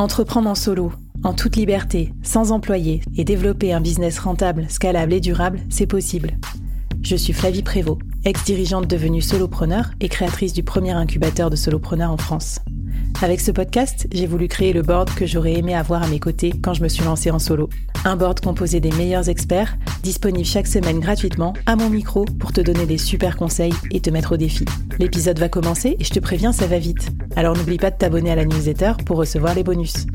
Entreprendre en solo, en toute liberté, sans employé et développer un business rentable, scalable et durable, c'est possible. Je suis Flavie Prévost, ex-dirigeante devenue solopreneur et créatrice du premier incubateur de solopreneurs en France. Avec ce podcast, j'ai voulu créer le board que j'aurais aimé avoir à mes côtés quand je me suis lancée en solo. Un board composé des meilleurs experts, disponible chaque semaine gratuitement à mon micro pour te donner des super conseils et te mettre au défi. L'épisode va commencer et je te préviens, ça va vite. Alors n'oublie pas de t'abonner à la newsletter pour recevoir les bonus.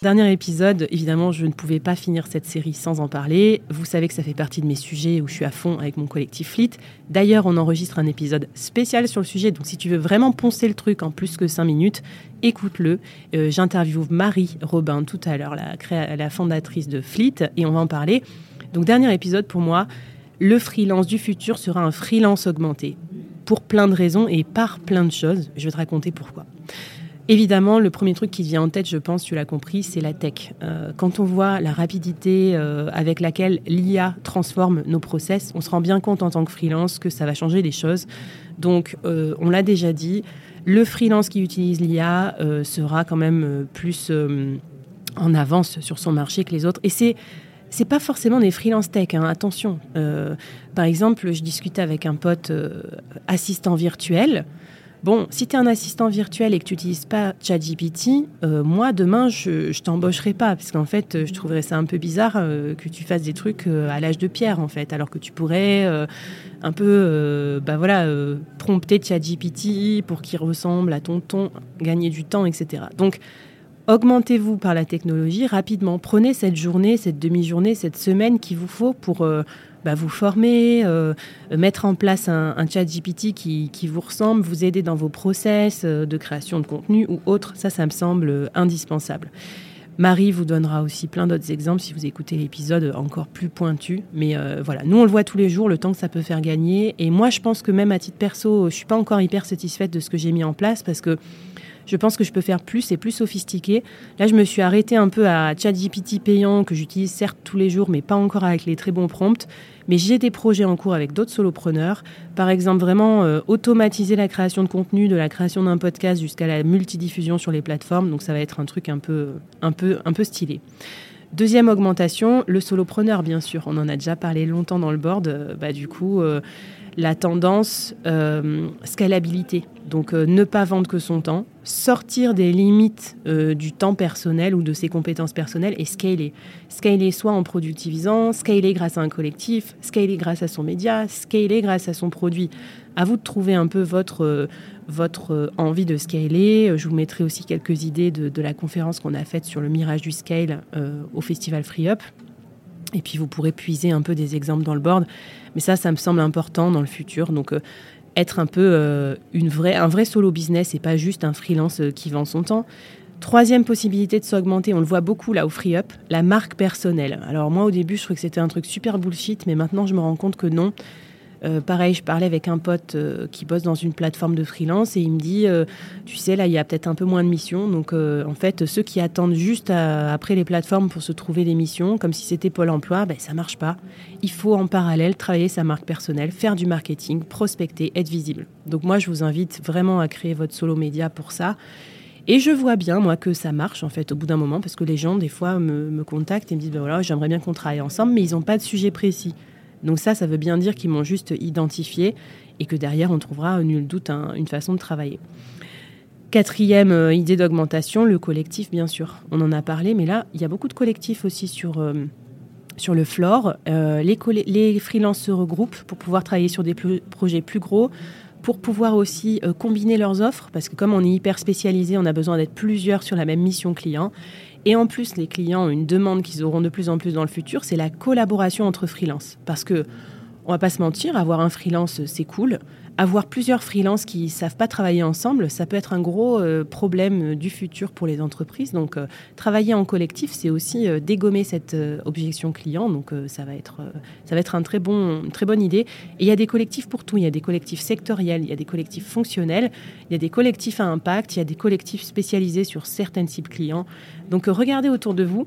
Dernier épisode, évidemment, je ne pouvais pas finir cette série sans en parler. Vous savez que ça fait partie de mes sujets où je suis à fond avec mon collectif Fleet. D'ailleurs, on enregistre un épisode spécial sur le sujet, donc si tu veux vraiment poncer le truc en plus que 5 minutes, écoute-le. Euh, j'interviewe Marie Robin tout à l'heure, la, la fondatrice de Fleet, et on va en parler. Donc, dernier épisode pour moi, le freelance du futur sera un freelance augmenté. Pour plein de raisons et par plein de choses. Je vais te raconter pourquoi. Évidemment, le premier truc qui vient en tête, je pense, tu l'as compris, c'est la tech. Euh, quand on voit la rapidité euh, avec laquelle l'IA transforme nos process, on se rend bien compte en tant que freelance que ça va changer les choses. Donc, euh, on l'a déjà dit, le freelance qui utilise l'IA sera quand même plus en avance sur son marché que les autres. Et c'est c'est pas forcément des freelance tech, hein, attention. par exemple, je discutais avec un pote assistant virtuel. Bon, si tu es un assistant virtuel et que tu n'utilises pas ChatGPT, euh, moi, demain, je ne t'embaucherai pas, parce qu'en fait, je trouverais ça un peu bizarre euh, que tu fasses des trucs euh, à l'âge de pierre, en fait, alors que tu pourrais un peu, bah voilà, prompter ChatGPT pour qu'il ressemble à ton ton, gagner du temps, etc. Donc, augmentez-vous par la technologie rapidement. Prenez cette journée, cette demi-journée, cette semaine qu'il vous faut pour bah, vous former, euh, mettre en place un, chat GPT qui, vous ressemble, vous aider dans vos process euh, de création de contenu ou autre. Ça, ça me semble indispensable. Marie vous donnera aussi plein d'autres exemples si vous écoutez l'épisode encore plus pointu. Mais euh, voilà, nous on le voit tous les jours, le temps que ça peut faire gagner. Et moi je pense que même à titre perso, je suis pas encore hyper satisfaite de ce que j'ai mis en place parce que je pense que je peux faire plus et plus sophistiqué. Là, je me suis arrêtée un peu à ChatGPT payant que j'utilise certes tous les jours, mais pas encore avec les très bons prompts. Mais j'ai des projets en cours avec d'autres solopreneurs. Par exemple, vraiment euh, automatiser la création de contenu, de la création d'un podcast jusqu'à la multidiffusion sur les plateformes. Donc ça va être un truc un peu, un peu, un peu stylé. Deuxième augmentation, le solopreneur, bien sûr. On en a déjà parlé longtemps dans le board. Euh, bah, du coup, euh, la tendance scalabilité. Donc ne pas vendre que son temps, sortir des limites euh, du temps personnel ou de ses compétences personnelles et scaler. Scaler soit en productivisant, scaler grâce à un collectif, scaler grâce à son média, scaler grâce à son produit. À vous de trouver un peu votre, euh, votre euh, envie de scaler. Je vous mettrai aussi quelques idées de, la conférence qu'on a faite sur le mirage du scale au festival Free Up. Et puis vous pourrez puiser un peu des exemples dans le board. Mais ça, ça me semble important dans le futur. Donc être un peu euh, un vrai solo business et pas juste un freelance euh, qui vend son temps. Troisième possibilité de s'augmenter, on le voit beaucoup là au Free Up, la marque personnelle. Alors moi au début je trouvais que c'était un truc super bullshit, mais maintenant je me rends compte que non. Euh, pareil, je parlais avec un pote euh, qui bosse dans une plateforme de freelance et il me dit, euh, tu sais, là, il y a peut-être un peu moins de missions. Donc, en fait, ceux qui attendent juste après les plateformes pour se trouver des missions, comme si c'était Pôle Emploi, ben, ça marche pas. Il faut en parallèle travailler sa marque personnelle, faire du marketing, prospecter, être visible. Donc, moi, je vous invite vraiment à créer votre solo média pour ça. Et je vois bien, moi, que ça marche, en fait, au bout d'un moment, parce que les gens, des fois, me, contactent et me disent, ben voilà, j'aimerais bien qu'on travaille ensemble, mais ils n'ont pas de sujet précis. Donc ça, ça veut bien dire qu'ils m'ont juste identifié et que derrière, on trouvera, nul doute, une façon de travailler. Quatrième euh, idée d'augmentation, le collectif, bien sûr. On en a parlé, mais là, il y a beaucoup de collectifs aussi sur, euh, le floor. Euh, les, les freelances se regroupent pour pouvoir travailler sur des projets plus gros, pour pouvoir aussi combiner leurs offres, parce que comme on est hyper spécialisé, on a besoin d'être plusieurs sur la même mission client. Et en plus, les clients ont une demande qu'ils auront de plus en plus dans le futur, c'est la collaboration entre freelances. Parce que, on va pas se mentir, avoir un freelance, c'est cool avoir plusieurs freelances qui savent pas travailler ensemble, ça peut être un gros euh, problème du futur pour les entreprises. Donc, euh, travailler en collectif, c'est aussi euh, dégommer cette objection client. Donc, ça va être, ça va être très bon, une très bonne idée. Et il y a des collectifs pour tout. Il y a des collectifs sectoriels, il y a des collectifs fonctionnels, il y a des collectifs à impact, il y a des collectifs spécialisés sur certaines cibles clients. Donc, regardez autour de vous.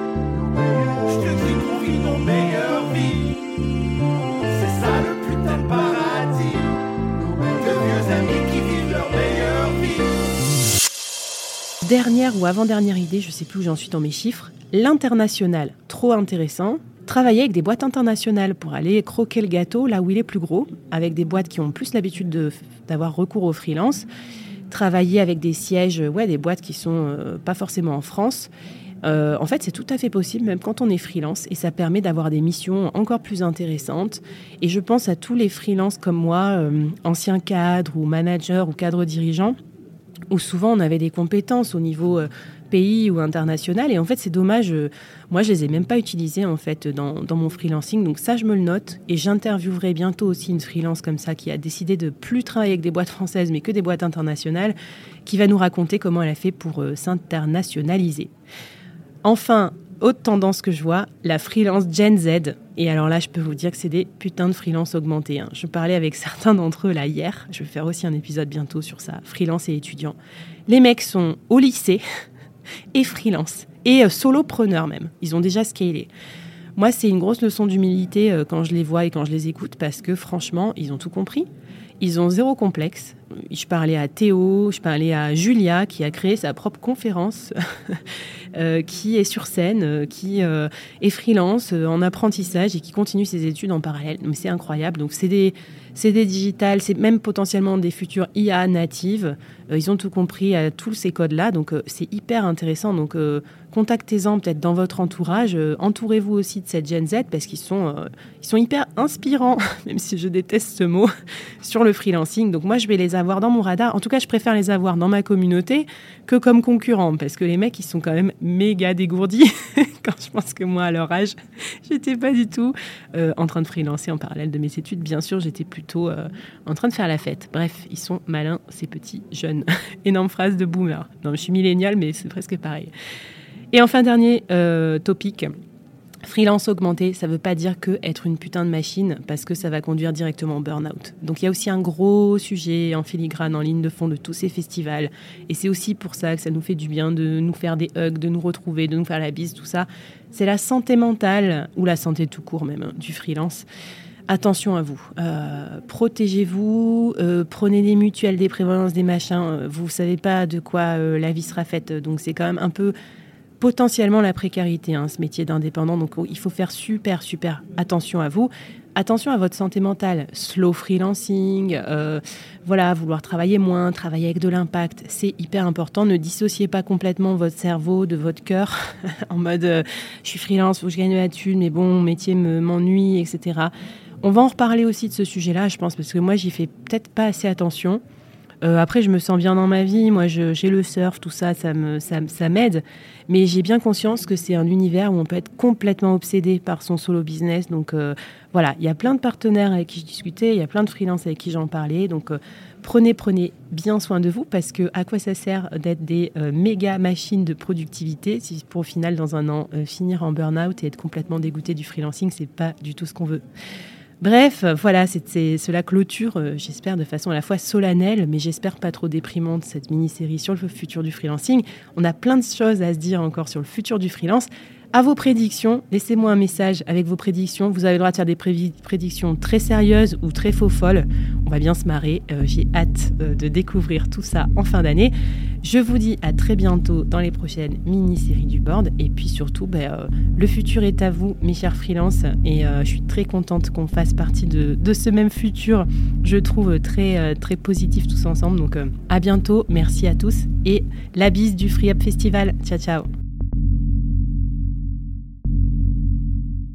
Dernière ou avant-dernière idée, je sais plus où j'en suis dans mes chiffres, L'international, trop intéressant. Travailler avec des boîtes internationales pour aller croquer le gâteau là où il est plus gros, avec des boîtes qui ont plus l'habitude d'avoir recours aux freelance. Travailler avec des sièges, ouais, des boîtes qui sont euh, pas forcément en France. Euh, en fait, c'est tout à fait possible, même quand on est freelance, et ça permet d'avoir des missions encore plus intéressantes. Et je pense à tous les freelances comme moi, euh, anciens cadres ou managers ou cadres dirigeants, où souvent on avait des compétences au niveau pays ou international. Et en fait, c'est dommage. Euh, moi, je les ai même pas utilisés en fait dans, dans, mon freelancing. Donc ça, je me le note. Et j'interviewerai bientôt aussi une freelance comme ça qui a décidé de plus travailler avec des boîtes françaises, mais que des boîtes internationales, qui va nous raconter comment elle a fait pour euh, s'internationaliser. Enfin, autre tendance que je vois, la freelance Gen Z. Et alors là, je peux vous dire que c'est des putains de freelance augmentés. Hein. Je parlais avec certains d'entre eux là hier. Je vais faire aussi un épisode bientôt sur ça, freelance et étudiants. Les mecs sont au lycée, et freelance et euh, solopreneur même. Ils ont déjà scalé. Moi, c'est une grosse leçon d'humilité euh, quand je les vois et quand je les écoute parce que franchement, ils ont tout compris. Ils ont zéro complexe. Je parlais à Théo, je parlais à Julia qui a créé sa propre conférence, euh, qui est sur scène, qui est freelance en apprentissage et qui continue ses études en parallèle. Mais c'est incroyable. Donc c'est des c'est des digitales, c'est même potentiellement des futures IA natives. Euh, ils ont tout compris à tous ces codes-là, donc euh, c'est hyper intéressant. Donc euh, contactez-en peut-être dans votre entourage. Entourez-vous aussi de cette Gen Z parce qu'ils sont, ils sont hyper inspirants, même si je déteste ce mot, sur le freelancing. Donc moi, je vais les avoir dans mon radar. En tout cas, je préfère les avoir dans ma communauté que comme concurrents parce que les mecs, ils sont quand même méga dégourdis. quand je pense que moi, à leur âge, j'étais pas du tout en train de freelancer en parallèle de mes études. Bien sûr, j'étais plutôt euh, en train de faire la fête. Bref, ils sont malins, ces petits jeunes. Énorme phrase de boomer. Non, je suis millénial, mais c'est presque pareil. Et enfin, dernier euh, topic. Freelance augmenté, ça ne veut pas dire que être une putain de machine, parce que ça va conduire directement au burn-out. Donc il y a aussi un gros sujet en filigrane, en ligne de fond de tous ces festivals. Et c'est aussi pour ça que ça nous fait du bien de nous faire des hugs, de nous retrouver, de nous faire la bise, tout ça. C'est la santé mentale, ou la santé tout court même, hein, du freelance attention à vous. Euh, protégez-vous, euh, prenez des mutuelles, des prévoyances, des machins. Vous ne savez pas de quoi euh, la vie sera faite. Donc c'est quand même un peu potentiellement la précarité, hein, ce métier d'indépendant. Donc il faut faire super, super attention à vous. Attention à votre santé mentale, slow freelancing, voilà, vouloir travailler moins, travailler avec de l'impact, c'est hyper important. Ne dissociez pas complètement votre cerveau de votre cœur en mode je suis freelance, je gagne la thune, mais bon, mon métier m'ennuie, etc. On va en reparler aussi de ce sujet-là, je pense, parce que moi, j'y fais peut-être pas assez attention. Euh, après, je me sens bien dans ma vie. Moi, j'ai le surf, tout ça, ça m'aide. Ça, ça mais j'ai bien conscience que c'est un univers où on peut être complètement obsédé par son solo business. Donc euh, voilà, il y a plein de partenaires avec qui je discutais, il y a plein de freelances avec qui j'en parlais. Donc euh, prenez, prenez bien soin de vous parce que à quoi ça sert d'être des méga machines de productivité si pour au final, dans un an, finir en burn-out et être complètement dégoûté du freelancing, c'est pas du tout ce qu'on veut. Bref, voilà, c'est cela clôture, euh, j'espère, de façon à la fois solennelle, mais j'espère pas trop déprimante, cette mini-série sur le futur du freelancing. On a plein de choses à se dire encore sur le futur du freelance à vos prédictions. Laissez-moi un message avec vos prédictions. Vous avez le droit de faire des prédictions très sérieuses ou très faux folles. On va bien se marrer. Euh, j'ai hâte euh, de découvrir tout ça en fin d'année. Je vous dis à très bientôt dans les prochaines mini-séries du board. Et puis surtout, ben, euh, le futur est à vous, mes chers freelances. Et je suis très contente qu'on fasse partie de, ce même futur. Je trouve très, très positif tous ensemble. Donc à bientôt. Merci à tous. Et la bise du Free Up Festival. Ciao, ciao.